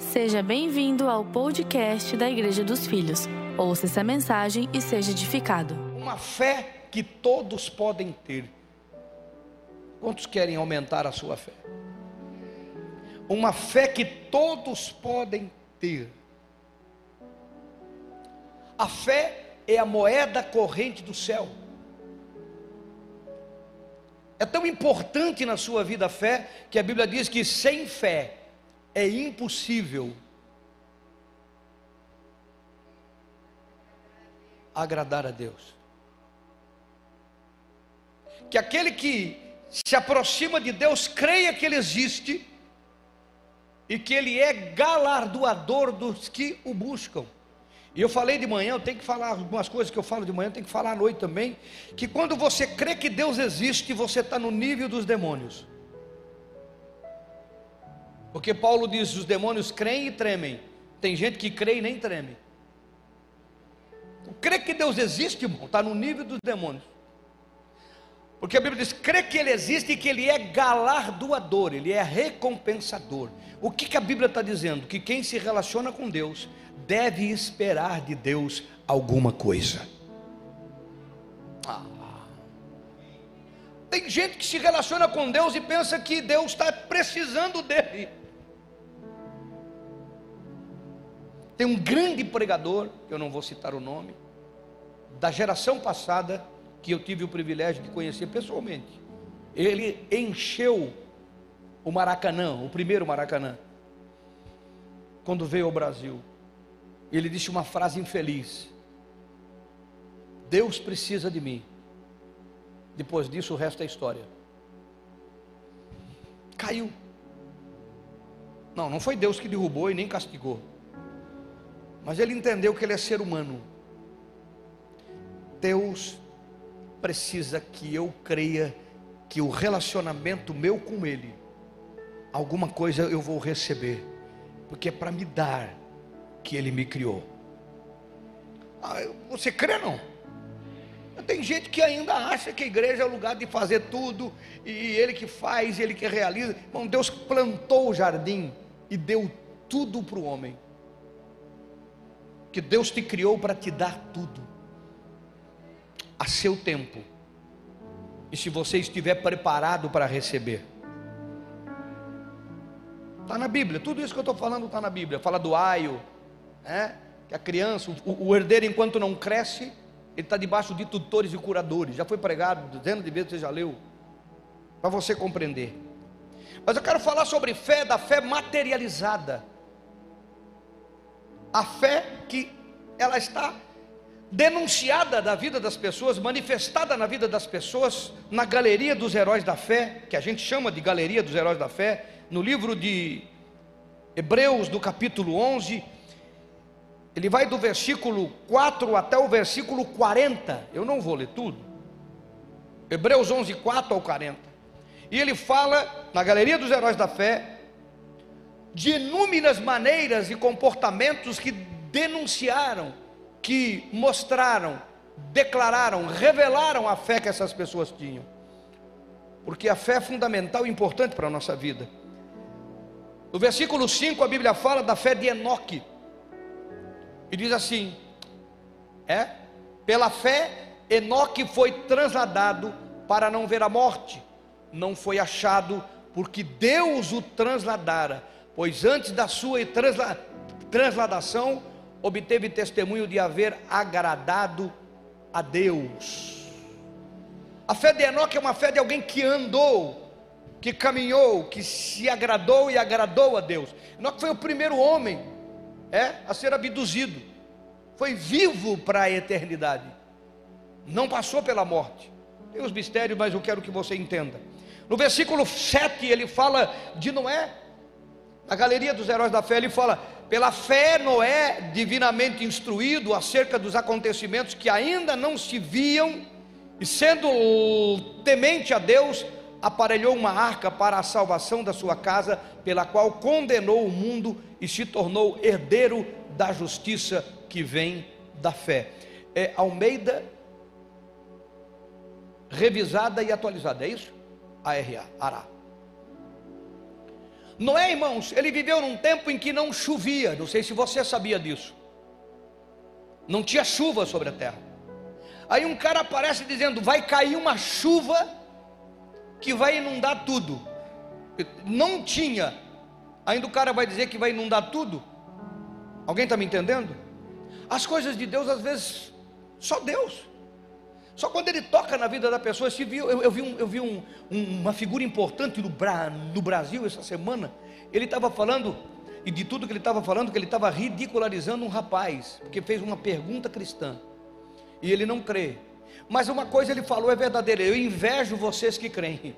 Seja bem-vindo ao podcast da Igreja dos Filhos. Ouça essa mensagem e seja edificado. Uma fé que todos podem ter. Quantos querem aumentar a sua fé? Uma fé que todos podem ter. A fé é a moeda corrente do céu. É tão importante na sua vida a fé que a Bíblia diz que sem fé é impossível agradar a Deus. Que aquele que se aproxima de Deus creia que Ele existe e que Ele é galardoador dos que o buscam. E eu falei de manhã, eu tenho que falar algumas coisas que eu falo de manhã, eu tenho que falar à noite também. Que quando você crê que Deus existe, você está no nível dos demônios. Porque Paulo diz: os demônios creem e tremem. Tem gente que crê e nem treme. Crê que Deus existe, irmão, está no nível dos demônios. Porque a Bíblia diz: crê que Ele existe e que Ele é galardoador, Ele é recompensador. O que, que a Bíblia está dizendo? Que quem se relaciona com Deus deve esperar de Deus alguma coisa. Ah. Tem gente que se relaciona com Deus e pensa que Deus está precisando dele. Tem um grande pregador, eu não vou citar o nome, da geração passada, que eu tive o privilégio de conhecer pessoalmente. Ele encheu o Maracanã, o primeiro Maracanã, quando veio ao Brasil. Ele disse uma frase infeliz: Deus precisa de mim. Depois disso, o resto é história. Caiu. Não, não foi Deus que derrubou e nem castigou. Mas ele entendeu que ele é ser humano. Deus precisa que eu creia que o relacionamento meu com Ele, alguma coisa eu vou receber, porque é para me dar que Ele me criou. Ah, você crê não? Tem gente que ainda acha que a igreja é o lugar de fazer tudo, e Ele que faz, Ele que realiza. Bom, Deus plantou o jardim e deu tudo para o homem. Que Deus te criou para te dar tudo, a seu tempo, e se você estiver preparado para receber. Está na Bíblia, tudo isso que eu estou falando está na Bíblia. Fala do aio, né? que a criança, o, o herdeiro, enquanto não cresce, ele está debaixo de tutores e curadores. Já foi pregado dezenas de vezes, você já leu, para você compreender. Mas eu quero falar sobre fé, da fé materializada. A fé que ela está denunciada da vida das pessoas, manifestada na vida das pessoas, na galeria dos heróis da fé, que a gente chama de galeria dos heróis da fé, no livro de Hebreus, do capítulo 11, ele vai do versículo 4 até o versículo 40. Eu não vou ler tudo. Hebreus 11, 4 ao 40. E ele fala, na galeria dos heróis da fé, de inúmeras maneiras e comportamentos que denunciaram, que mostraram, declararam, revelaram a fé que essas pessoas tinham. Porque a fé é fundamental e importante para a nossa vida. No versículo 5 a Bíblia fala da fé de Enoque. E diz assim: É, pela fé, Enoque foi transladado para não ver a morte. Não foi achado, porque Deus o transladara. Pois antes da sua transla, transladação, obteve testemunho de haver agradado a Deus. A fé de Enoque é uma fé de alguém que andou, que caminhou, que se agradou e agradou a Deus. Enoque foi o primeiro homem é, a ser abduzido. Foi vivo para a eternidade. Não passou pela morte. Tem os mistérios, mas eu quero que você entenda. No versículo 7 ele fala de Noé. Na galeria dos heróis da fé ele fala: pela fé Noé, divinamente instruído acerca dos acontecimentos que ainda não se viam, e sendo temente a Deus, aparelhou uma arca para a salvação da sua casa, pela qual condenou o mundo e se tornou herdeiro da justiça que vem da fé. É Almeida revisada e atualizada, é isso? ARA, ARA. Noé, irmãos, ele viveu num tempo em que não chovia, não sei se você sabia disso. Não tinha chuva sobre a terra. Aí um cara aparece dizendo: vai cair uma chuva que vai inundar tudo. Não tinha. Ainda o cara vai dizer que vai inundar tudo. Alguém está me entendendo? As coisas de Deus, às vezes, só Deus. Só quando ele toca na vida da pessoa, se viu, eu, eu vi, um, eu vi um, uma figura importante no, no Brasil essa semana. Ele estava falando, e de tudo que ele estava falando, que ele estava ridicularizando um rapaz, porque fez uma pergunta cristã, e ele não crê. Mas uma coisa ele falou é verdadeira: eu invejo vocês que creem,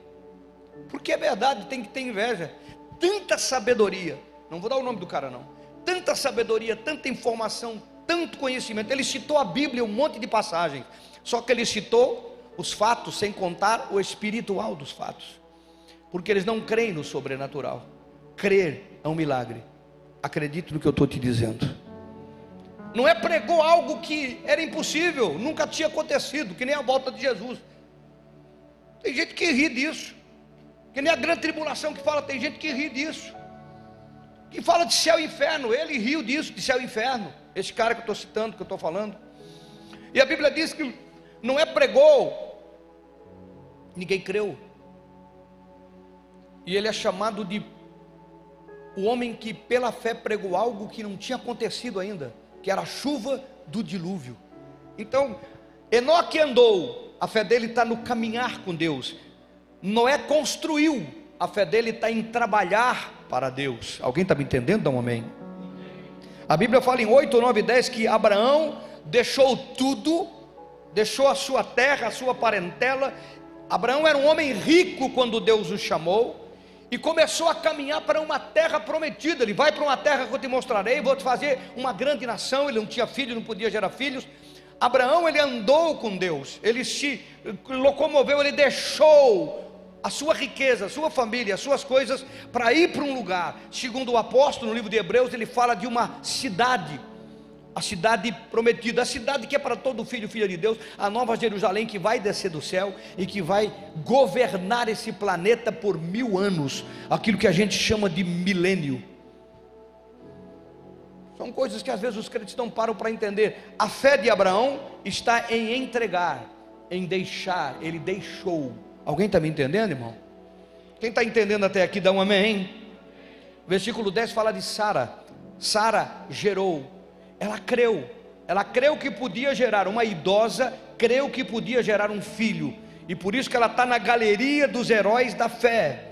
porque é verdade, tem que ter inveja. Tanta sabedoria, não vou dar o nome do cara, não. Tanta sabedoria, tanta informação, tanto conhecimento. Ele citou a Bíblia, um monte de passagens. Só que ele citou os fatos sem contar o espiritual dos fatos. Porque eles não creem no sobrenatural. Crer é um milagre. Acredito no que eu estou te dizendo. Não é pregou algo que era impossível, nunca tinha acontecido, que nem a volta de Jesus. Tem gente que ri disso. Que nem a grande tribulação que fala, tem gente que ri disso. Que fala de céu e inferno, ele riu disso, de céu e inferno. Esse cara que eu estou citando, que eu estou falando. E a Bíblia diz que não é pregou, ninguém creu. E ele é chamado de o homem que pela fé pregou algo que não tinha acontecido ainda, que era a chuva do dilúvio. Então, Enoque andou, a fé dele está no caminhar com Deus. Noé construiu, a fé dele está em trabalhar para Deus. Alguém está me entendendo? Dá um amém. A Bíblia fala em 8, 9 10 que Abraão deixou tudo deixou a sua terra, a sua parentela. Abraão era um homem rico quando Deus o chamou e começou a caminhar para uma terra prometida. Ele vai para uma terra que eu te mostrarei, vou te fazer uma grande nação. Ele não tinha filho, não podia gerar filhos. Abraão ele andou com Deus, ele se locomoveu, ele deixou a sua riqueza, a sua família, as suas coisas para ir para um lugar. Segundo o apóstolo no livro de Hebreus, ele fala de uma cidade a cidade prometida, a cidade que é para todo filho e filha de Deus, a nova Jerusalém que vai descer do céu e que vai governar esse planeta por mil anos, aquilo que a gente chama de milênio. São coisas que às vezes os crentes não param para entender. A fé de Abraão está em entregar, em deixar, ele deixou. Alguém está me entendendo, irmão? Quem está entendendo até aqui, dá um amém. Versículo 10 fala de Sara. Sara gerou ela creu, ela creu que podia gerar uma idosa, creu que podia gerar um filho, e por isso que ela está na galeria dos heróis da fé.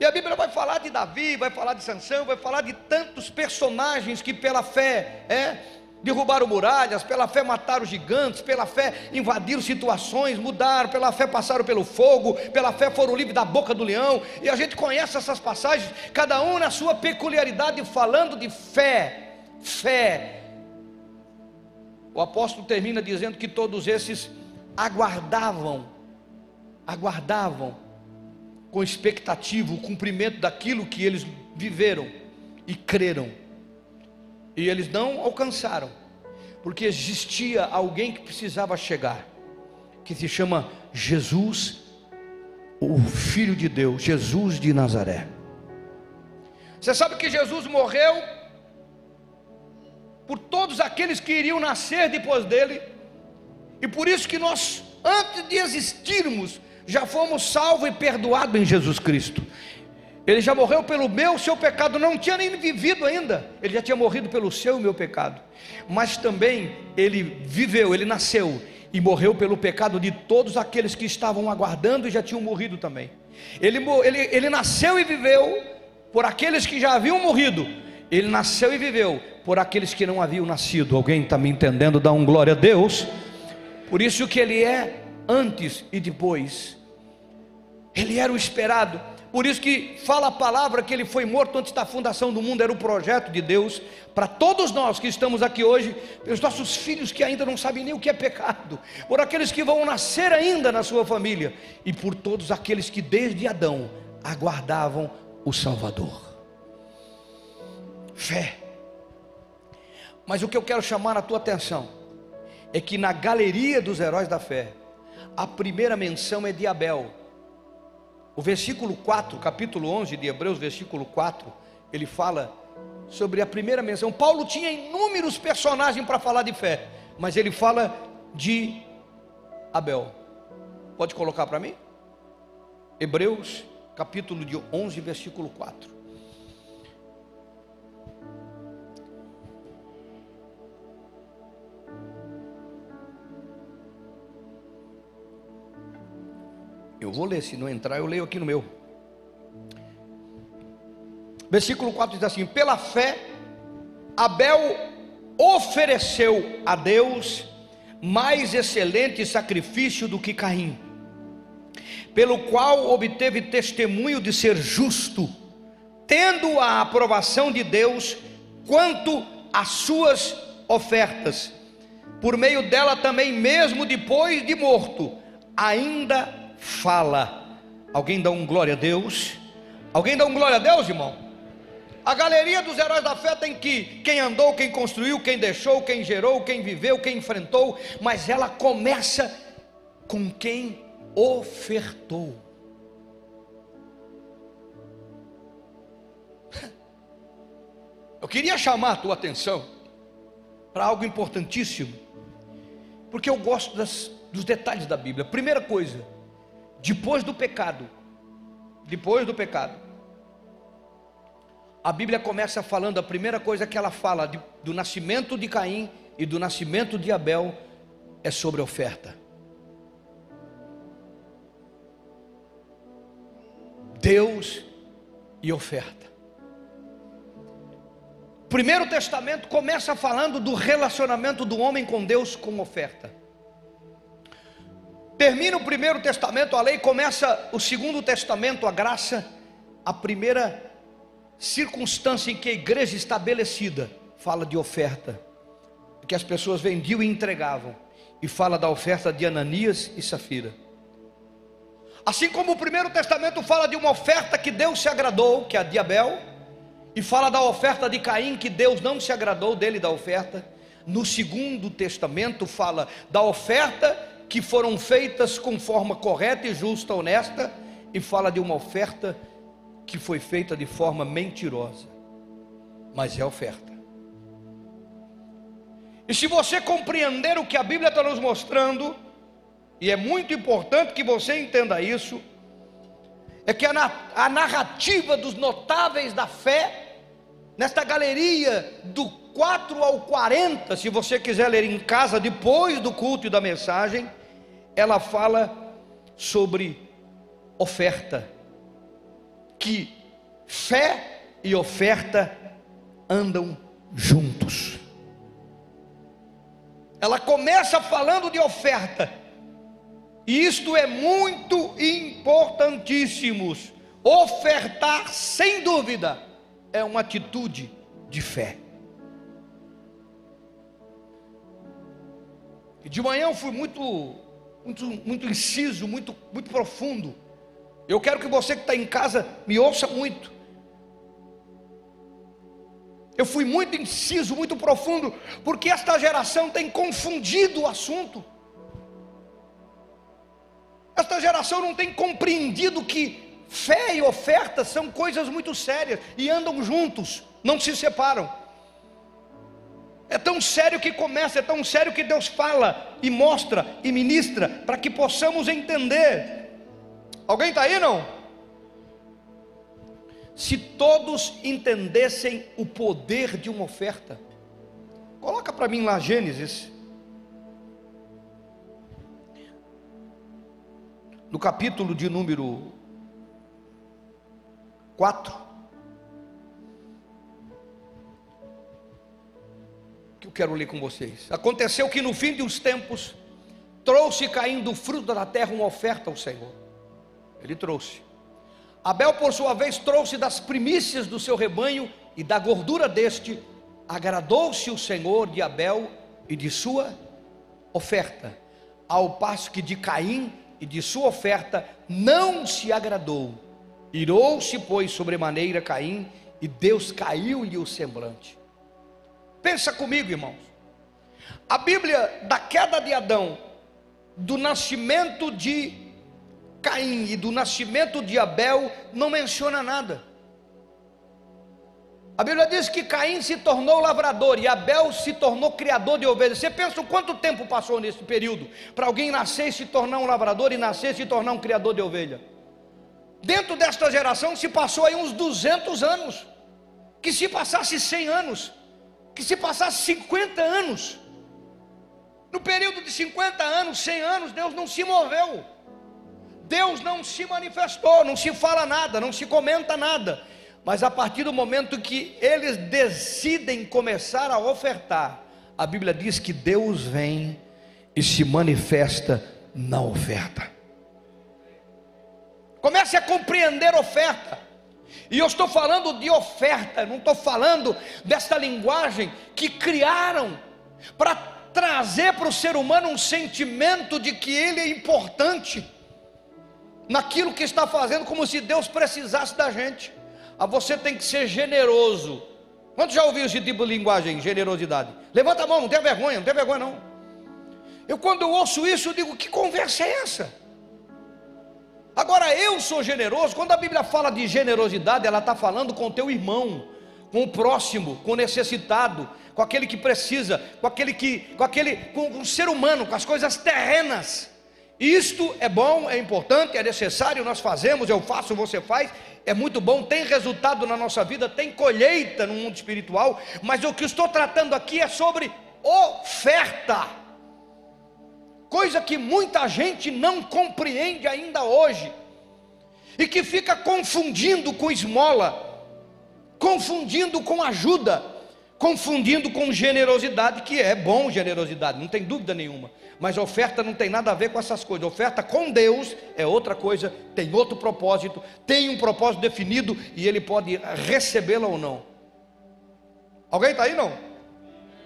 E a Bíblia vai falar de Davi, vai falar de Sansão, vai falar de tantos personagens que pela fé é, derrubaram muralhas, pela fé mataram gigantes, pela fé invadiram situações, mudaram, pela fé passaram pelo fogo, pela fé foram livres da boca do leão. E a gente conhece essas passagens, cada um na sua peculiaridade, falando de fé fé. O apóstolo termina dizendo que todos esses aguardavam, aguardavam com expectativa o cumprimento daquilo que eles viveram e creram. E eles não alcançaram, porque existia alguém que precisava chegar, que se chama Jesus, o Filho de Deus, Jesus de Nazaré. Você sabe que Jesus morreu por todos aqueles que iriam nascer depois dele, e por isso que nós, antes de existirmos, já fomos salvos e perdoados em Jesus Cristo. Ele já morreu pelo meu, seu pecado, não tinha nem vivido ainda, ele já tinha morrido pelo seu e meu pecado, mas também ele viveu, ele nasceu e morreu pelo pecado de todos aqueles que estavam aguardando e já tinham morrido também. Ele, ele, ele nasceu e viveu por aqueles que já haviam morrido, ele nasceu e viveu por aqueles que não haviam nascido. Alguém está me entendendo? Dá um glória a Deus. Por isso que ele é antes e depois. Ele era o esperado. Por isso que fala a palavra que ele foi morto antes da fundação do mundo, era o projeto de Deus para todos nós que estamos aqui hoje, pelos nossos filhos que ainda não sabem nem o que é pecado, por aqueles que vão nascer ainda na sua família e por todos aqueles que desde Adão aguardavam o Salvador fé. Mas o que eu quero chamar a tua atenção é que na galeria dos heróis da fé, a primeira menção é de Abel. O versículo 4, capítulo 11 de Hebreus, versículo 4, ele fala sobre a primeira menção. Paulo tinha inúmeros personagens para falar de fé, mas ele fala de Abel. Pode colocar para mim? Hebreus, capítulo de 11, versículo 4. Eu vou ler, se não entrar, eu leio aqui no meu. Versículo 4 diz assim: Pela fé, Abel ofereceu a Deus mais excelente sacrifício do que Caim, pelo qual obteve testemunho de ser justo, tendo a aprovação de Deus quanto às suas ofertas. Por meio dela também, mesmo depois de morto, ainda fala. Alguém dá um glória a Deus? Alguém dá um glória a Deus, irmão? A galeria dos heróis da fé tem que quem andou, quem construiu, quem deixou, quem gerou, quem viveu, quem enfrentou, mas ela começa com quem ofertou. Eu queria chamar a tua atenção para algo importantíssimo, porque eu gosto das, dos detalhes da Bíblia. Primeira coisa, depois do pecado, depois do pecado, a Bíblia começa falando, a primeira coisa que ela fala de, do nascimento de Caim e do nascimento de Abel é sobre oferta. Deus e oferta. Primeiro Testamento começa falando do relacionamento do homem com Deus com oferta. Termina o primeiro testamento, a lei, começa o segundo testamento, a graça, a primeira circunstância em que a igreja estabelecida fala de oferta, que as pessoas vendiam e entregavam, e fala da oferta de Ananias e Safira. Assim como o primeiro testamento fala de uma oferta que Deus se agradou, que é a de Abel, e fala da oferta de Caim, que Deus não se agradou dele da oferta, no segundo testamento fala da oferta que foram feitas com forma correta e justa, honesta, e fala de uma oferta que foi feita de forma mentirosa, mas é oferta. E se você compreender o que a Bíblia está nos mostrando, e é muito importante que você entenda isso, é que a, a narrativa dos notáveis da fé, nesta galeria do 4 ao 40, se você quiser ler em casa depois do culto e da mensagem, ela fala sobre oferta, que fé e oferta andam juntos. Ela começa falando de oferta, e isto é muito importantíssimo. Ofertar, sem dúvida, é uma atitude de fé. E de manhã eu fui muito muito, muito inciso, muito, muito profundo. Eu quero que você que está em casa me ouça muito. Eu fui muito inciso, muito profundo, porque esta geração tem confundido o assunto. Esta geração não tem compreendido que fé e oferta são coisas muito sérias e andam juntos, não se separam. É tão sério que começa, é tão sério que Deus fala e mostra e ministra para que possamos entender. Alguém está aí não? Se todos entendessem o poder de uma oferta, coloca para mim lá Gênesis, no capítulo de número 4. Eu quero ler com vocês. Aconteceu que no fim dos tempos, trouxe caindo o fruto da terra uma oferta ao Senhor. Ele trouxe. Abel, por sua vez, trouxe das primícias do seu rebanho e da gordura deste, agradou-se o Senhor de Abel e de sua oferta, ao passo que de Caim e de sua oferta não se agradou. Irou-se, pois, sobremaneira Caim, e Deus caiu-lhe o semblante. Pensa comigo, irmãos. A Bíblia da queda de Adão, do nascimento de Caim e do nascimento de Abel não menciona nada. A Bíblia diz que Caim se tornou lavrador e Abel se tornou criador de ovelhas. Você pensa quanto tempo passou nesse período para alguém nascer e se tornar um lavrador e nascer e se tornar um criador de ovelha? Dentro desta geração se passou aí uns 200 anos. Que se passasse 100 anos, que se passasse 50 anos. No período de 50 anos, 100 anos, Deus não se moveu. Deus não se manifestou, não se fala nada, não se comenta nada. Mas a partir do momento que eles decidem começar a ofertar, a Bíblia diz que Deus vem e se manifesta na oferta. Comece a compreender oferta. E eu estou falando de oferta, não estou falando desta linguagem que criaram para trazer para o ser humano um sentimento de que ele é importante naquilo que está fazendo, como se Deus precisasse da gente. A você tem que ser generoso. Quantos já ouviu esse tipo de linguagem, generosidade? Levanta a mão, não tem vergonha, não tem vergonha não. Eu quando eu ouço isso, eu digo, que conversa é essa? Agora eu sou generoso, quando a Bíblia fala de generosidade, ela está falando com o teu irmão, com o próximo, com o necessitado, com aquele que precisa, com aquele que, com aquele, com o ser humano, com as coisas terrenas. Isto é bom, é importante, é necessário, nós fazemos, eu faço, você faz, é muito bom, tem resultado na nossa vida, tem colheita no mundo espiritual, mas o que estou tratando aqui é sobre oferta, coisa que muita gente não compreende ainda hoje, e que fica confundindo com esmola, confundindo com ajuda, confundindo com generosidade, que é bom generosidade, não tem dúvida nenhuma. Mas oferta não tem nada a ver com essas coisas. Oferta com Deus é outra coisa, tem outro propósito, tem um propósito definido e ele pode recebê-la ou não. Alguém está aí não?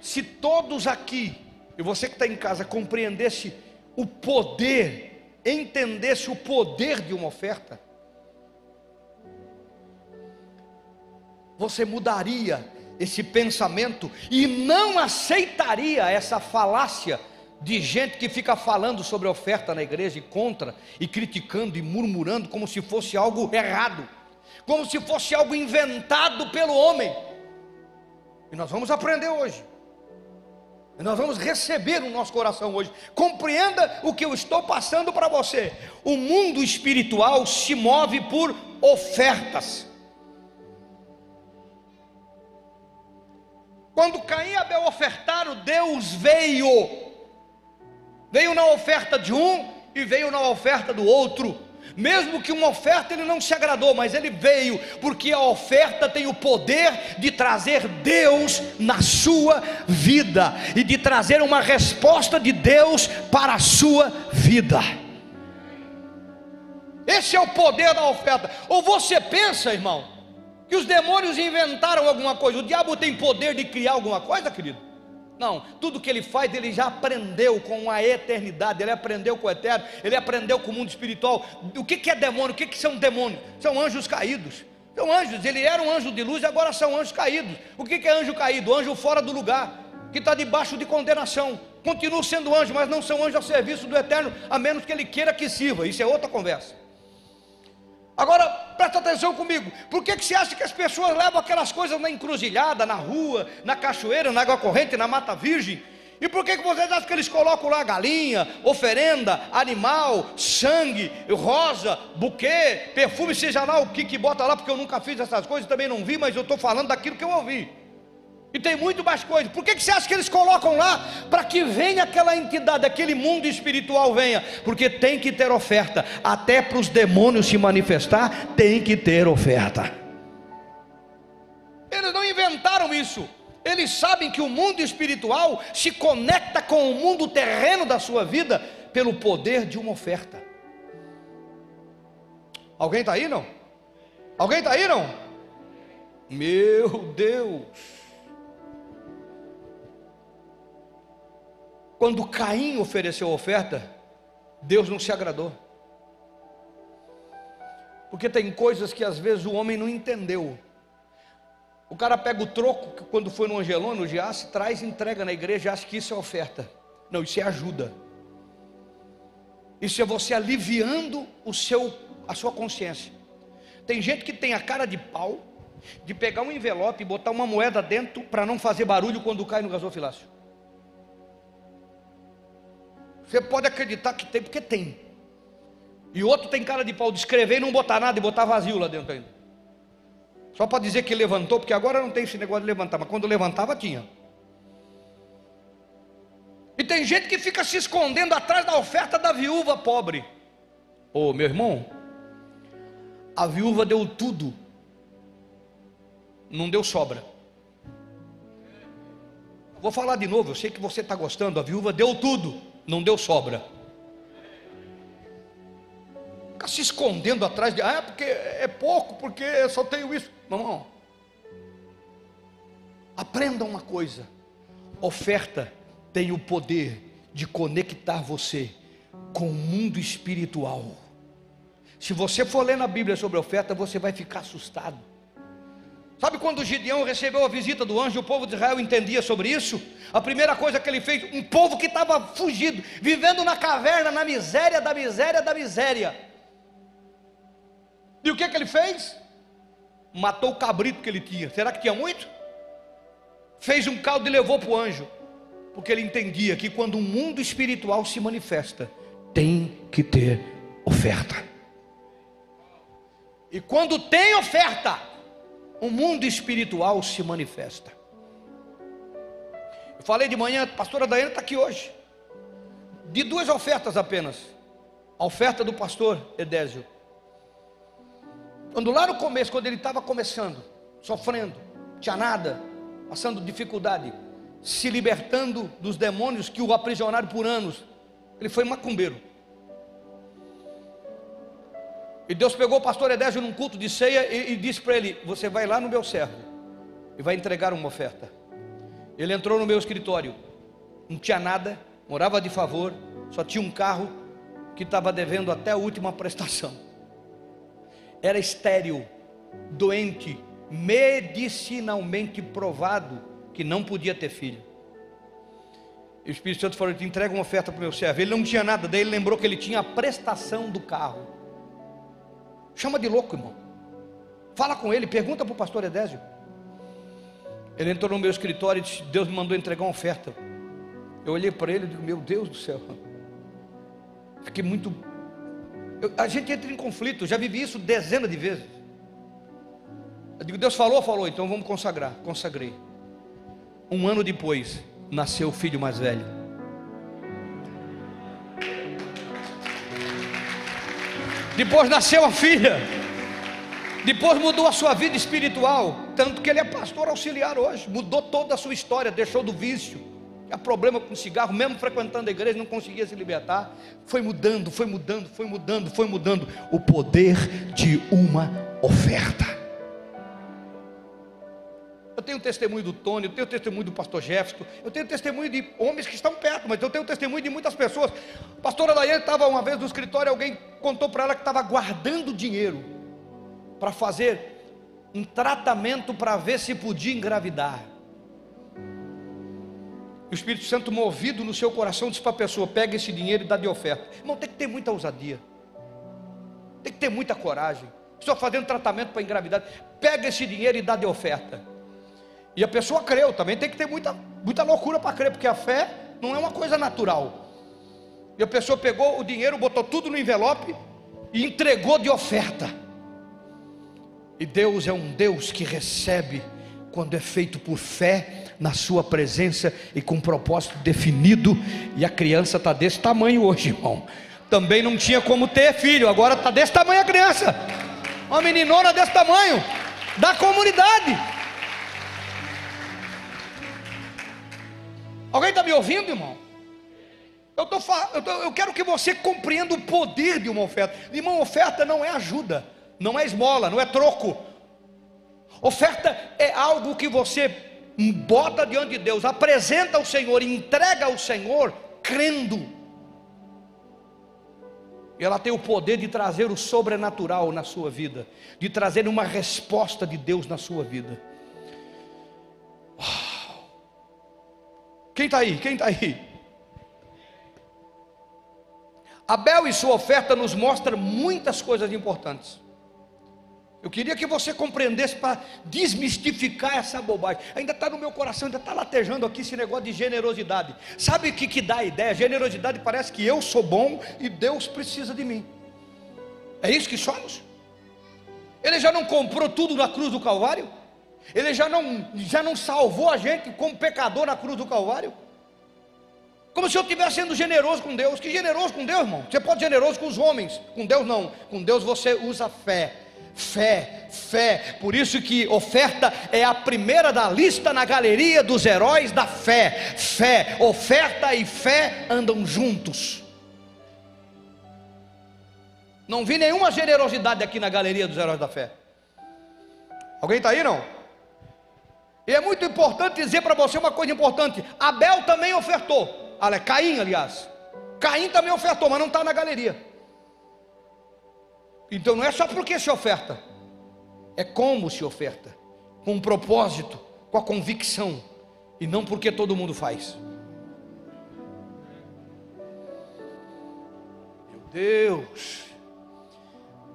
Se todos aqui, e você que está em casa, compreendesse o poder, entendesse o poder de uma oferta, você mudaria esse pensamento e não aceitaria essa falácia de gente que fica falando sobre oferta na igreja e contra, e criticando e murmurando como se fosse algo errado, como se fosse algo inventado pelo homem. E nós vamos aprender hoje. Nós vamos receber no nosso coração hoje. Compreenda o que eu estou passando para você. O mundo espiritual se move por ofertas. Quando Caim e Abel ofertaram, Deus veio veio na oferta de um e veio na oferta do outro. Mesmo que uma oferta ele não se agradou, mas ele veio, porque a oferta tem o poder de trazer Deus na sua vida e de trazer uma resposta de Deus para a sua vida. Esse é o poder da oferta. Ou você pensa, irmão, que os demônios inventaram alguma coisa? O diabo tem poder de criar alguma coisa, querido? Não, tudo que ele faz, ele já aprendeu com a eternidade, ele aprendeu com o eterno, ele aprendeu com o mundo espiritual. O que, é demônio? O que, que são demônios? São anjos caídos. São anjos, ele era um anjo de luz e agora são anjos caídos. O que, que é anjo caído? Anjo fora do lugar, que está debaixo de condenação. Continua sendo anjo, mas não são anjos ao serviço do eterno, a menos que ele queira que sirva. Isso é outra conversa. Agora, presta atenção comigo. Por que, que você acha que as pessoas levam aquelas coisas na encruzilhada, na rua, na cachoeira, na água corrente, na mata virgem? E por que, que vocês acham que eles colocam lá galinha, oferenda, animal, sangue, rosa, buquê, perfume, seja lá o que que bota lá, porque eu nunca fiz essas coisas, também não vi, mas eu estou falando daquilo que eu ouvi. E tem muito mais coisas. Por que, que você acha que eles colocam lá? Para que venha aquela entidade, aquele mundo espiritual venha. Porque tem que ter oferta. Até para os demônios se manifestar, tem que ter oferta. Eles não inventaram isso. Eles sabem que o mundo espiritual se conecta com o mundo terreno da sua vida pelo poder de uma oferta. Alguém está aí não? Alguém está aí não? Meu Deus. Quando Caim ofereceu a oferta, Deus não se agradou. Porque tem coisas que às vezes o homem não entendeu. O cara pega o troco que quando foi no Angelão, no Giasse, traz entrega na igreja, acha que isso é oferta. Não, isso é ajuda. Isso é você aliviando o seu, a sua consciência. Tem gente que tem a cara de pau de pegar um envelope e botar uma moeda dentro para não fazer barulho quando cai no gasofilácio. Você pode acreditar que tem, porque tem. E outro tem cara de pau de escrever e não botar nada e botar vazio lá dentro ainda. Só para dizer que levantou, porque agora não tem esse negócio de levantar, mas quando levantava tinha. E tem gente que fica se escondendo atrás da oferta da viúva pobre. Ô oh, meu irmão, a viúva deu tudo, não deu sobra. Vou falar de novo, eu sei que você está gostando. A viúva deu tudo, não deu sobra. Fica se escondendo atrás de, ah, porque é pouco, porque eu só tenho isso. Irmão, aprenda uma coisa: oferta tem o poder de conectar você com o mundo espiritual. Se você for ler na Bíblia sobre oferta, você vai ficar assustado. Sabe quando Gideão recebeu a visita do anjo, o povo de Israel entendia sobre isso? A primeira coisa que ele fez, um povo que estava fugido, vivendo na caverna, na miséria da miséria da miséria. E o que, que ele fez? Matou o cabrito que ele tinha. Será que tinha muito? Fez um caldo e levou para o anjo porque ele entendia que quando o mundo espiritual se manifesta, tem que ter oferta. E quando tem oferta, o mundo espiritual se manifesta. Eu falei de manhã, a pastora Daiane está aqui hoje, de duas ofertas apenas. A oferta do pastor Edésio. Quando lá no começo, quando ele estava começando, sofrendo, tinha nada, passando dificuldade, se libertando dos demônios que o aprisionaram por anos. Ele foi macumbeiro. E Deus pegou o pastor Edésio num culto de ceia e, e disse para ele: Você vai lá no meu servo e vai entregar uma oferta. Ele entrou no meu escritório, não tinha nada, morava de favor, só tinha um carro que estava devendo até a última prestação. Era estéril, doente, medicinalmente provado que não podia ter filho. E o Espírito Santo falou: te entrega uma oferta para o meu servo. Ele não tinha nada, daí ele lembrou que ele tinha a prestação do carro. Chama de louco, irmão. Fala com ele, pergunta para o pastor Edésio. Ele entrou no meu escritório e disse: Deus me mandou entregar uma oferta. Eu olhei para ele e digo: Meu Deus do céu. Fiquei muito. Eu, a gente entra em conflito, já vivi isso dezenas de vezes. Eu digo: Deus falou, falou, então vamos consagrar. Consagrei. Um ano depois, nasceu o filho mais velho. Depois nasceu a filha. Depois mudou a sua vida espiritual. Tanto que ele é pastor auxiliar hoje. Mudou toda a sua história, deixou do vício. Tinha problema com cigarro, mesmo frequentando a igreja, não conseguia se libertar. Foi mudando, foi mudando, foi mudando, foi mudando. O poder de uma oferta. Eu tenho testemunho do Tony, eu tenho testemunho do pastor Jefferson, eu tenho testemunho de homens que estão perto, mas eu tenho testemunho de muitas pessoas. A pastora Daiane estava uma vez no escritório, alguém contou para ela que estava guardando dinheiro para fazer um tratamento para ver se podia engravidar. O Espírito Santo movido no seu coração disse para a pessoa: pega esse dinheiro e dá de oferta. Irmão, tem que ter muita ousadia, tem que ter muita coragem. Estou fazendo tratamento para engravidar, pega esse dinheiro e dá de oferta. E a pessoa creu, também tem que ter muita, muita loucura para crer, porque a fé não é uma coisa natural. E a pessoa pegou o dinheiro, botou tudo no envelope e entregou de oferta. E Deus é um Deus que recebe quando é feito por fé na sua presença e com um propósito definido. E a criança está desse tamanho hoje, irmão. Também não tinha como ter filho, agora está desse tamanho a criança. Uma meninona desse tamanho, da comunidade. Alguém está me ouvindo, irmão? Eu, tô, eu, tô, eu quero que você compreenda o poder de uma oferta. Irmão, oferta não é ajuda, não é esmola, não é troco. Oferta é algo que você bota diante de Deus, apresenta ao Senhor, entrega ao Senhor, crendo. E ela tem o poder de trazer o sobrenatural na sua vida, de trazer uma resposta de Deus na sua vida. Quem está aí? Quem está aí? Abel e sua oferta nos mostra muitas coisas importantes. Eu queria que você compreendesse para desmistificar essa bobagem. Ainda está no meu coração, ainda está latejando aqui esse negócio de generosidade. Sabe o que, que dá a ideia? Generosidade parece que eu sou bom e Deus precisa de mim. É isso que somos? Ele já não comprou tudo na cruz do Calvário? Ele já não, já não salvou a gente como pecador na cruz do Calvário? Como se eu estivesse sendo generoso com Deus. Que generoso com Deus, irmão? Você pode ser generoso com os homens, com Deus não. Com Deus você usa fé. Fé, fé. Por isso que oferta é a primeira da lista na galeria dos heróis da fé. Fé, oferta e fé andam juntos. Não vi nenhuma generosidade aqui na galeria dos heróis da fé. Alguém está aí não? E é muito importante dizer para você uma coisa importante: Abel também ofertou. Olha, Caim, aliás. Caim também ofertou, mas não está na galeria. Então não é só porque se oferta, é como se oferta, com um propósito, com a convicção, e não porque todo mundo faz. Meu Deus.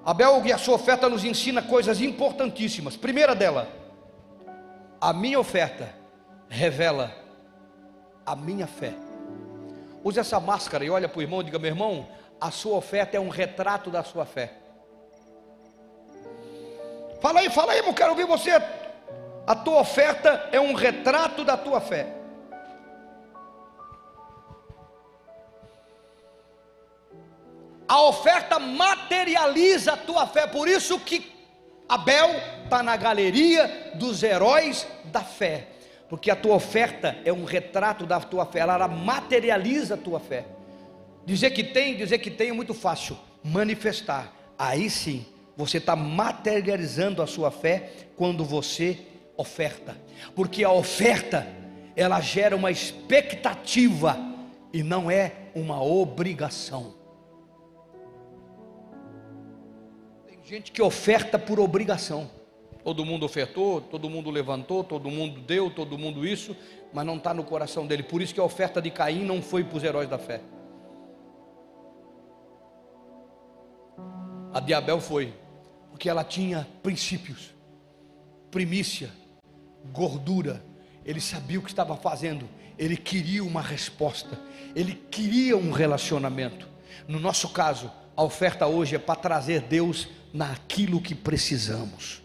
Abel e a sua oferta nos ensina coisas importantíssimas. Primeira dela, a minha oferta revela a minha fé. Use essa máscara e olha para o irmão e diga: meu irmão, a sua oferta é um retrato da sua fé. Fala aí, fala aí, eu quero ouvir você. A tua oferta é um retrato da tua fé. A oferta materializa a tua fé, por isso que Abel está na galeria dos heróis da fé, porque a tua oferta é um retrato da tua fé, ela materializa a tua fé. Dizer que tem, dizer que tem é muito fácil, manifestar, aí sim você está materializando a sua fé quando você oferta, porque a oferta ela gera uma expectativa e não é uma obrigação. Gente que oferta por obrigação. Todo mundo ofertou, todo mundo levantou, todo mundo deu, todo mundo isso, mas não está no coração dele. Por isso que a oferta de Caim não foi para os heróis da fé. A de Abel foi porque ela tinha princípios, primícia, gordura. Ele sabia o que estava fazendo, ele queria uma resposta, ele queria um relacionamento. No nosso caso, a oferta hoje é para trazer Deus naquilo que precisamos.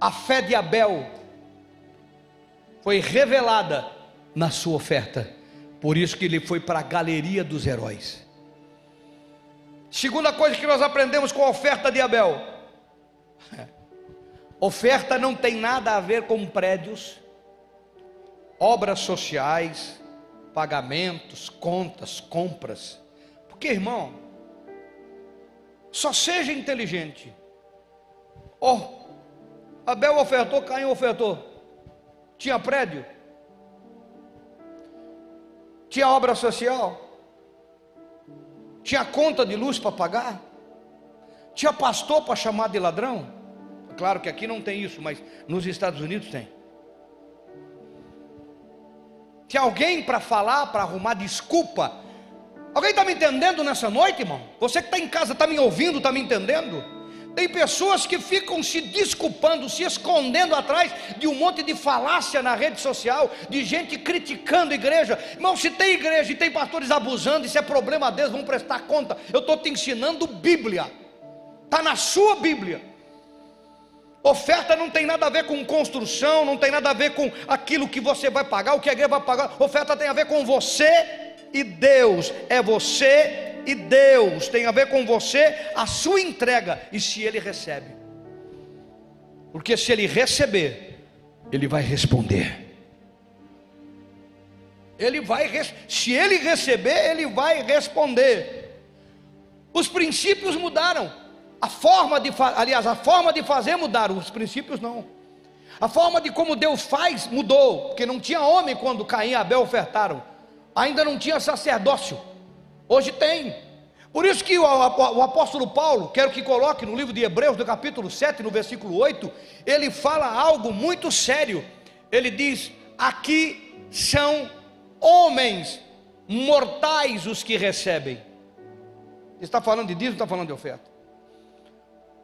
A fé de Abel foi revelada na sua oferta, por isso que ele foi para a galeria dos heróis. Segunda coisa que nós aprendemos com a oferta de Abel: oferta não tem nada a ver com prédios, obras sociais, pagamentos, contas, compras. Porque, irmão, só seja inteligente. Oh, Abel ofertou, Caim ofertou. Tinha prédio? Tinha obra social? Tinha conta de luz para pagar? Tinha pastor para chamar de ladrão? Claro que aqui não tem isso, mas nos Estados Unidos tem. Tinha alguém para falar, para arrumar desculpa? Alguém está me entendendo nessa noite, irmão? Você que está em casa, está me ouvindo, está me entendendo? Tem pessoas que ficam se desculpando, se escondendo atrás de um monte de falácia na rede social, de gente criticando a igreja. Irmão, se tem igreja e tem pastores abusando, isso é problema deles, vão prestar conta. Eu estou te ensinando Bíblia, está na sua Bíblia. Oferta não tem nada a ver com construção, não tem nada a ver com aquilo que você vai pagar, o que a igreja vai pagar. Oferta tem a ver com você e Deus. É você e Deus, tem a ver com você, a sua entrega e se ele recebe. Porque se ele receber, ele vai responder. Ele vai, se ele receber, ele vai responder. Os princípios mudaram. A forma de, aliás, a forma de fazer mudaram, os princípios não. A forma de como Deus faz mudou, porque não tinha homem quando Caim e Abel ofertaram. Ainda não tinha sacerdócio. Hoje tem. Por isso que o, apóstolo Paulo, quero que coloque no livro de Hebreus, no capítulo 7, no versículo 8, ele fala algo muito sério. Ele diz: aqui são homens mortais os que recebem. Está falando de dízimo, está falando de oferta.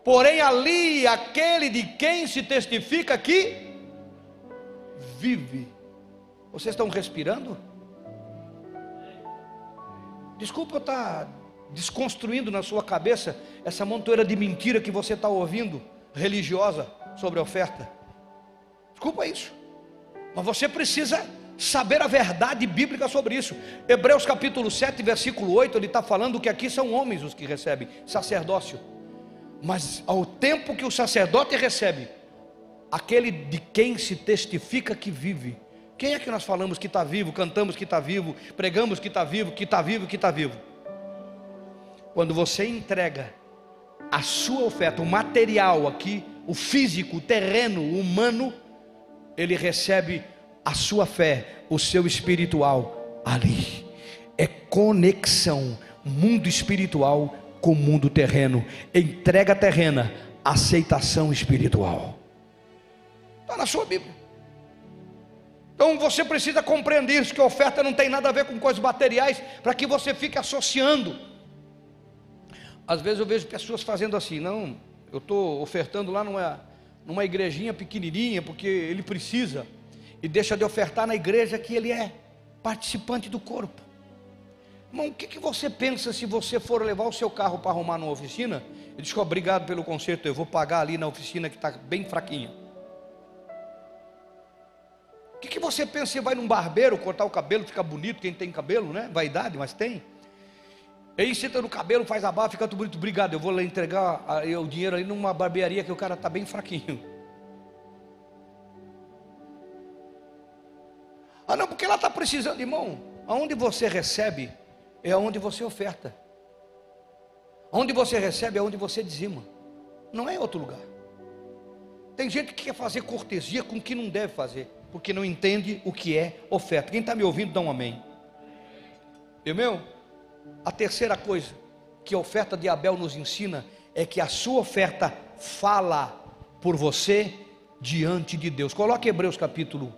Porém, ali aquele de quem se testifica que vive. Vocês estão respirando? Desculpa eu estar desconstruindo na sua cabeça essa montoeira de mentira que você está ouvindo, religiosa, sobre a oferta. Desculpa isso. Mas você precisa saber a verdade bíblica sobre isso. Hebreus capítulo 7, versículo 8, ele está falando que aqui são homens os que recebem sacerdócio. Mas ao tempo que o sacerdote recebe, aquele de quem se testifica que vive. Quem é que nós falamos que está vivo, cantamos que está vivo, pregamos que está vivo, que está vivo, que está vivo? Quando você entrega a sua oferta, o material aqui, o físico, o terreno, o humano, ele recebe a sua fé, o seu espiritual ali. É conexão, mundo espiritual com mundo terreno, entrega terrena, aceitação espiritual. Está na sua Bíblia. Então você precisa compreender isso, que a oferta não tem nada a ver com coisas materiais, para que você fique associando. Às vezes eu vejo pessoas fazendo assim, não, eu estou ofertando lá numa, numa igrejinha pequenininha, porque ele precisa e deixa de ofertar na igreja que ele é participante do corpo. Irmão, o que, que você pensa se você for levar o seu carro para arrumar numa oficina? Ele diz: obrigado pelo conserto, eu vou pagar ali na oficina que está bem fraquinha. O que, que você pensa se vai num barbeiro cortar o cabelo, fica bonito, quem tem cabelo, né? Vaidade, mas tem. Aí senta no cabelo, faz a barba, fica tudo bonito, obrigado. Eu vou lá entregar o dinheiro ali numa barbearia que o cara está bem fraquinho. Ah, não, porque ela está precisando, irmão. Aonde você recebe é aonde você oferta. Onde você recebe é onde você dizima. Não é outro lugar. Tem gente que quer fazer cortesia com que não deve fazer, porque não entende o que é oferta. Quem está me ouvindo, dá um amém. Irmão, a terceira coisa que a oferta de Abel nos ensina é que a sua oferta fala por você diante de Deus. Coloque Hebreus capítulo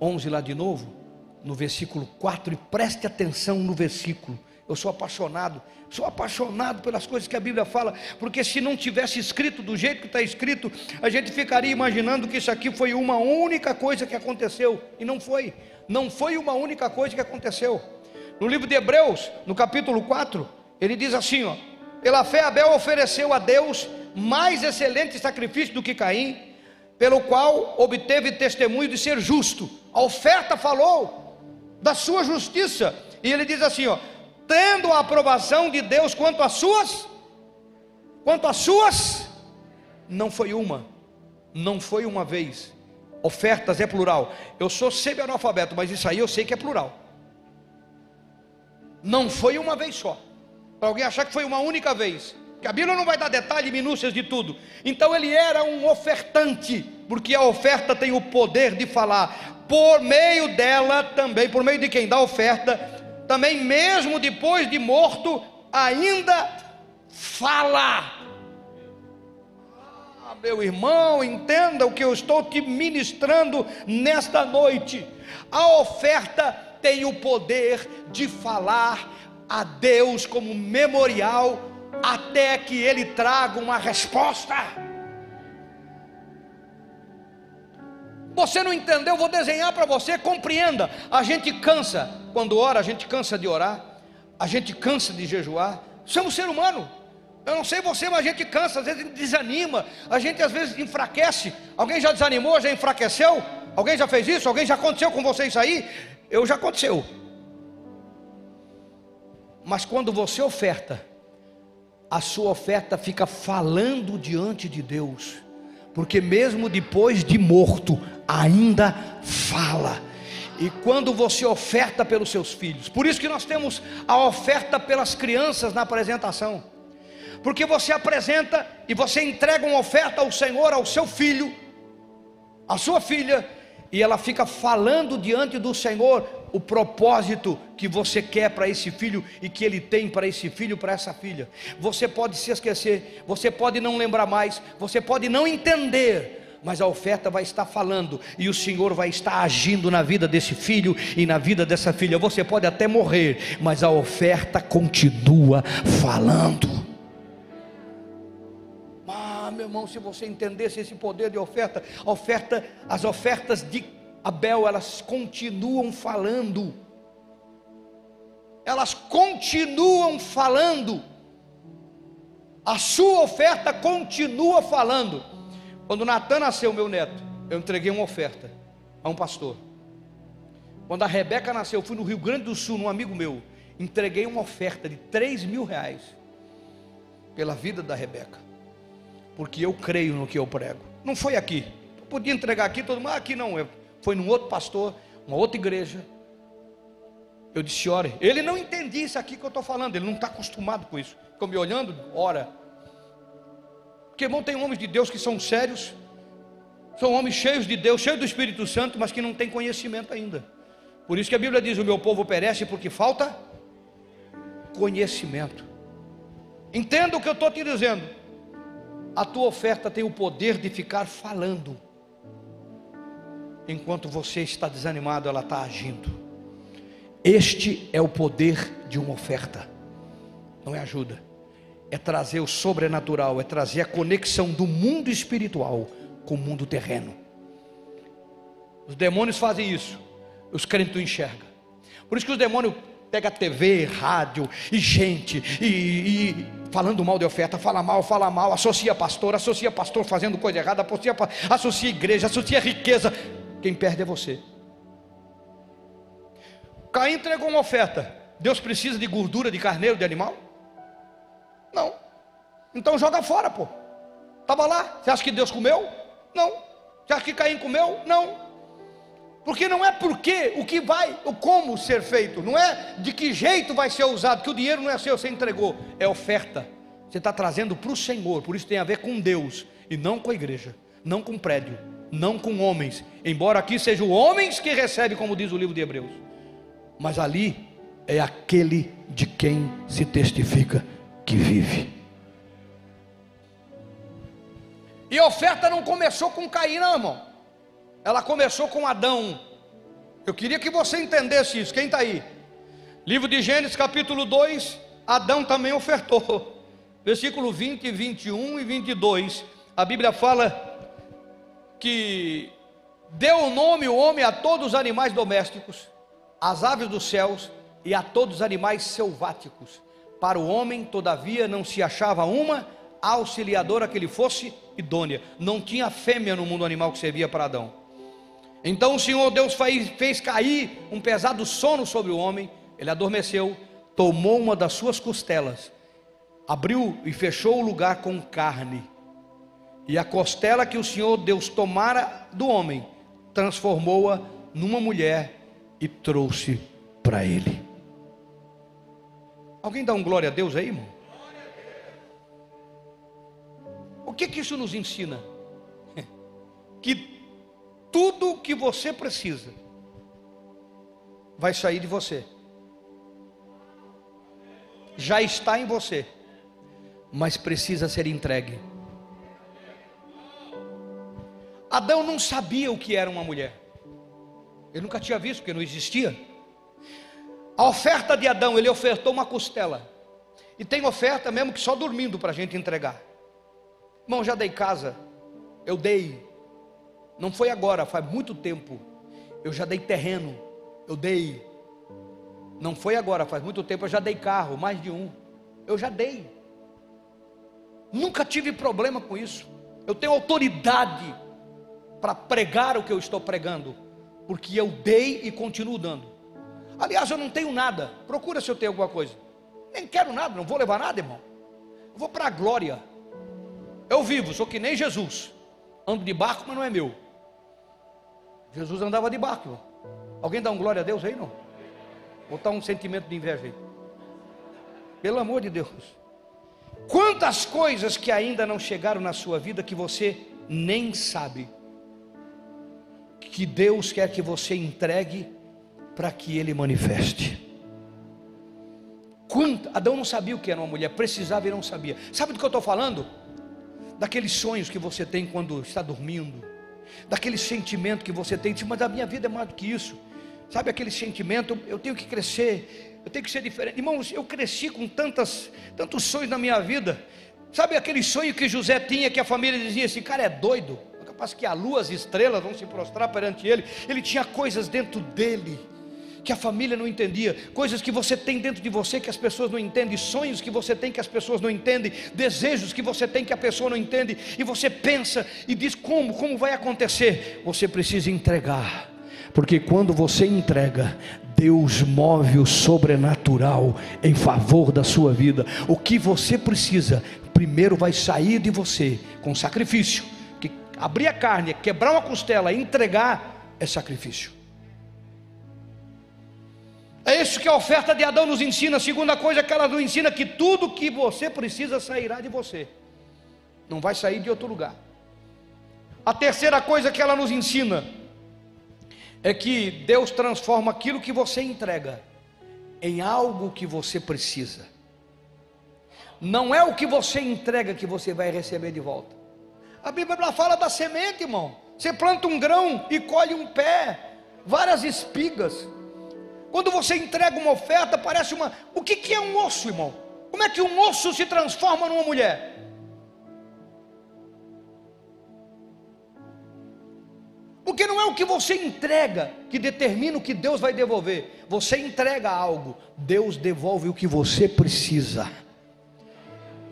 11 lá de novo, no versículo 4, e preste atenção no versículo. Eu sou apaixonado, sou apaixonado pelas coisas que a Bíblia fala, porque se não tivesse escrito do jeito que está escrito, a gente ficaria imaginando que isso aqui foi uma única coisa que aconteceu, e não foi, não foi uma única coisa que aconteceu. No livro de Hebreus, no capítulo 4, ele diz assim: ó, pela fé Abel ofereceu a Deus mais excelente sacrifício do que Caim, pelo qual obteve testemunho de ser justo. A oferta falou da sua justiça, e ele diz assim: ó, tendo a aprovação de Deus quanto às suas, quanto às suas, não foi uma, não foi uma vez. Ofertas é plural. Eu sou semi-analfabeto, mas isso aí eu sei que é plural. Não foi uma vez só. Para alguém achar que foi uma única vez que a Bíblia não vai dar detalhes e minúcias de tudo. Então ele era um ofertante, porque a oferta tem o poder de falar. Por meio dela também, por meio de quem dá oferta, também mesmo depois de morto, ainda fala. Ah, meu irmão, entenda o que eu estou te ministrando nesta noite. A oferta tem o poder de falar a Deus como memorial até que ele traga uma resposta. Você não entendeu? Vou desenhar para você, compreenda. A gente cansa, quando ora, a gente cansa de orar, a gente cansa de jejuar. Somos ser humano. Eu não sei você, mas a gente cansa, às vezes desanima, a gente às vezes enfraquece. Alguém já desanimou, já enfraqueceu? Alguém já fez isso? Alguém já aconteceu com você isso aí? Eu já aconteceu. Mas quando você oferta, a sua oferta fica falando diante de Deus, porque mesmo depois de morto, ainda fala. E quando você oferta pelos seus filhos, por isso que nós temos a oferta pelas crianças na apresentação, porque você apresenta e você entrega uma oferta ao Senhor, ao seu filho, à sua filha, e ela fica falando diante do Senhor o propósito que você quer para esse filho e que ele tem para esse filho, para essa filha. Você pode se esquecer, você pode não lembrar mais, você pode não entender, mas a oferta vai estar falando, e o Senhor vai estar agindo na vida desse filho e na vida dessa filha. Você pode até morrer, mas a oferta continua falando. Ah, meu irmão, se você entendesse esse poder de oferta, oferta, as ofertas de Abel, elas continuam falando. Elas continuam falando. A sua oferta continua falando. Quando Natan nasceu, meu neto, eu entreguei uma oferta a um pastor. Quando a Rebeca nasceu, eu fui no Rio Grande do Sul, num amigo meu, entreguei uma oferta de 3 mil reais pela vida da Rebeca, porque eu creio no que eu prego. Não foi aqui, eu podia entregar aqui, todo mundo, ah, aqui não, foi num outro pastor, uma outra igreja. Eu disse, ore. Ele não entendia isso aqui que eu estou falando, ele não está acostumado com isso. Ficou me olhando, ora. Porque, irmão, tem homens de Deus que são sérios, são homens cheios de Deus, cheios do Espírito Santo, mas que não têm conhecimento ainda. Por isso que a Bíblia diz: o meu povo perece porque falta conhecimento. Entenda o que eu estou te dizendo. A tua oferta tem o poder de ficar falando. Enquanto você está desanimado, ela está agindo. Este é o poder de uma oferta. Não é ajuda é trazer o sobrenatural, é trazer a conexão do mundo espiritual com o mundo terreno. Os demônios fazem isso, os crentes não enxergam. Por isso que os demônios pegam TV, rádio e gente, e, e, falando mal de oferta, fala mal, fala mal, associa pastor, associa pastor fazendo coisa errada, associa, associa igreja, associa riqueza. Quem perde é você. Caim entregou uma oferta. Deus precisa de gordura de carneiro, de animal? Não. Então joga fora, pô. Estava lá. Você acha que Deus comeu? Não. Você acha que Caim comeu? Não. Porque não é porque o que vai, o como ser feito, não é de que jeito vai ser usado, que o dinheiro não é seu, você entregou, é oferta. Você está trazendo para o Senhor, por isso tem a ver com Deus e não com a igreja, não com prédio, não com homens, embora aqui sejam homens que recebem, como diz o livro de Hebreus, mas ali é aquele de quem se testifica que vive. E a oferta não começou com Caim, não, irmão. Ela começou com Adão. Eu queria que você entendesse isso. Quem está aí? Livro de Gênesis, capítulo 2. Adão também ofertou. Versículo 20, 21 e 22. A Bíblia fala que deu o nome o homem a todos os animais domésticos, às aves dos céus e a todos os animais selváticos para o homem, todavia, não se achava uma auxiliadora que lhe fosse idônea. Não tinha fêmea no mundo animal que servia para Adão. Então o Senhor Deus fez, cair um pesado sono sobre o homem. Ele adormeceu, tomou uma das suas costelas, abriu e fechou o lugar com carne. E a costela que o Senhor Deus tomara do homem, transformou-a numa mulher e trouxe para ele. Alguém dá um glória a Deus aí, irmão? O que que isso nos ensina? Que tudo que você precisa vai sair de você. Já está em você, mas precisa ser entregue. Adão não sabia o que era uma mulher. Ele nunca tinha visto, porque não existia. A oferta de Adão, ele ofertou uma costela. E tem oferta mesmo que só dormindo para a gente entregar. Irmão, já dei casa. Eu dei. Não foi agora, faz muito tempo. Eu já dei terreno. Eu dei. Não foi agora, faz muito tempo. Eu já dei carro, mais de um. Eu já dei. Nunca tive problema com isso. Eu tenho autoridade para pregar o que eu estou pregando. Porque eu dei e continuo dando. Aliás, eu não tenho nada. Procura se eu tenho alguma coisa. Nem quero nada, não vou levar nada, irmão. Eu vou para a glória. Eu vivo, sou que nem Jesus. Ando de barco, mas não é meu. Jesus andava de barco, irmão. Alguém dá um glória a Deus aí, não? Botar um sentimento de inveja aí. Pelo amor de Deus. Quantas coisas que ainda não chegaram na sua vida que você nem sabe. Que Deus quer que você entregue para que ele manifeste. Quanto, Adão não sabia o que era uma mulher, precisava e não sabia. Sabe do que eu estou falando? Daqueles sonhos que você tem quando está dormindo daquele sentimento que você tem, mas a minha vida é mais do que isso. Sabe aquele sentimento, eu tenho que crescer, eu tenho que ser diferente. Irmãos, eu cresci com tantas, tantos sonhos na minha vida. Sabe aquele sonho que José tinha, que a família dizia: esse cara é doido, capaz que a lua, as estrelas vão se prostrar perante ele. Ele tinha coisas dentro dele que a família não entendia, coisas que você tem dentro de você que as pessoas não entendem, sonhos que você tem que as pessoas não entendem, desejos que você tem que a pessoa não entende, e você pensa e diz como, como vai acontecer? Você precisa entregar. Porque quando você entrega, Deus move o sobrenatural em favor da sua vida. O que você precisa, primeiro vai sair de você com sacrifício. Abrir a carne, quebrar uma costela, entregar é sacrifício. É isso que a oferta de Adão nos ensina. A segunda coisa que ela nos ensina que tudo que você precisa sairá de você. Não vai sair de outro lugar. A terceira coisa que ela nos ensina é que Deus transforma aquilo que você entrega em algo que você precisa. Não é o que você entrega que você vai receber de volta. A Bíblia fala da semente, irmão. Você planta um grão e colhe um pé, várias espigas. Quando você entrega uma oferta, parece uma. O que, que é um osso, irmão? Como é que um osso se transforma numa mulher? Porque não é o que você entrega que determina o que Deus vai devolver. Você entrega algo, Deus devolve o que você precisa.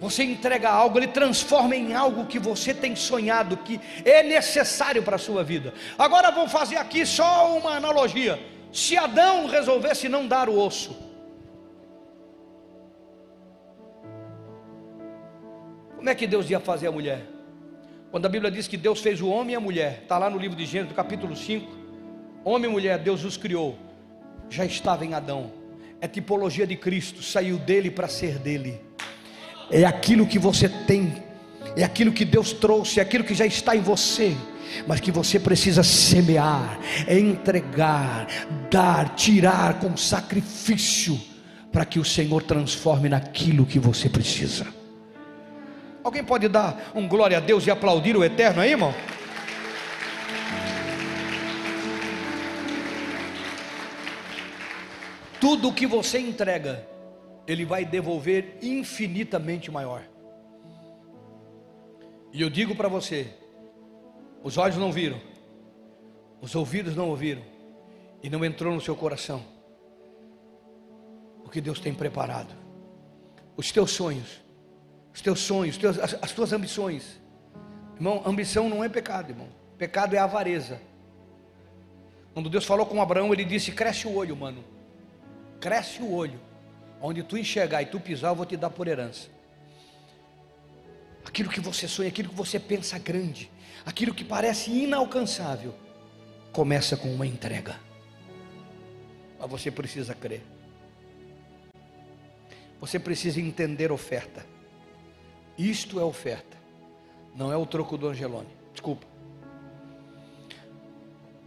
Você entrega algo, Ele transforma em algo que você tem sonhado, que é necessário para a sua vida. Agora vou fazer aqui só uma analogia. Se Adão resolvesse não dar o osso, como é que Deus ia fazer a mulher? Quando a Bíblia diz que Deus fez o homem e a mulher, está lá no livro de Gênesis, capítulo 5. Homem e mulher, Deus os criou, já estava em Adão, é tipologia de Cristo, saiu dele para ser dele, é aquilo que você tem, é aquilo que Deus trouxe, é aquilo que já está em você mas que você precisa semear, é entregar, dar, tirar com sacrifício, para que o Senhor transforme naquilo que você precisa. Alguém pode dar um glória a Deus e aplaudir o eterno aí, irmão? Tudo o que você entrega, Ele vai devolver infinitamente maior. E eu digo para você: os olhos não viram, os ouvidos não ouviram, e não entrou no seu coração o que Deus tem preparado. Os teus sonhos, os teus sonhos, teus, as, as tuas ambições. Irmão, ambição não é pecado, irmão. Pecado é avareza. Quando Deus falou com Abraão, ele disse: Cresce o olho, mano. Cresce o olho. Onde tu enxergar e tu pisar, eu vou te dar por herança. Aquilo que você sonha, aquilo que você pensa grande, aquilo que parece inalcançável, começa com uma entrega. Mas você precisa crer. Você precisa entender oferta. Isto é oferta, não é o troco do Angelone. Desculpa.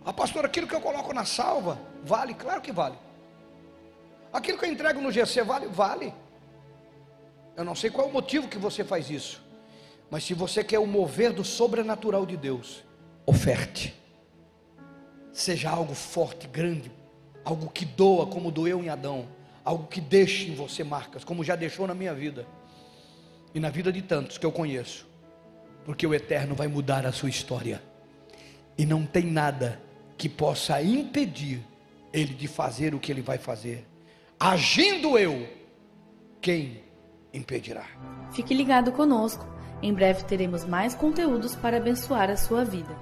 Ah, pastor, aquilo que eu coloco na salva, vale? Claro que vale. Aquilo que eu entrego no GC, vale? Vale. Eu não sei qual é o motivo que você faz isso. Mas se você quer o mover do sobrenatural de Deus, oferte. Seja algo forte, grande, algo que doa como doeu em Adão, algo que deixe em você marcas, como já deixou na minha vida e na vida de tantos que eu conheço, porque o eterno vai mudar a sua história. E não tem nada que possa impedir ele de fazer o que ele vai fazer. Agindo eu, quem impedirá? Fique ligado conosco. Em breve teremos mais conteúdos para abençoar a sua vida.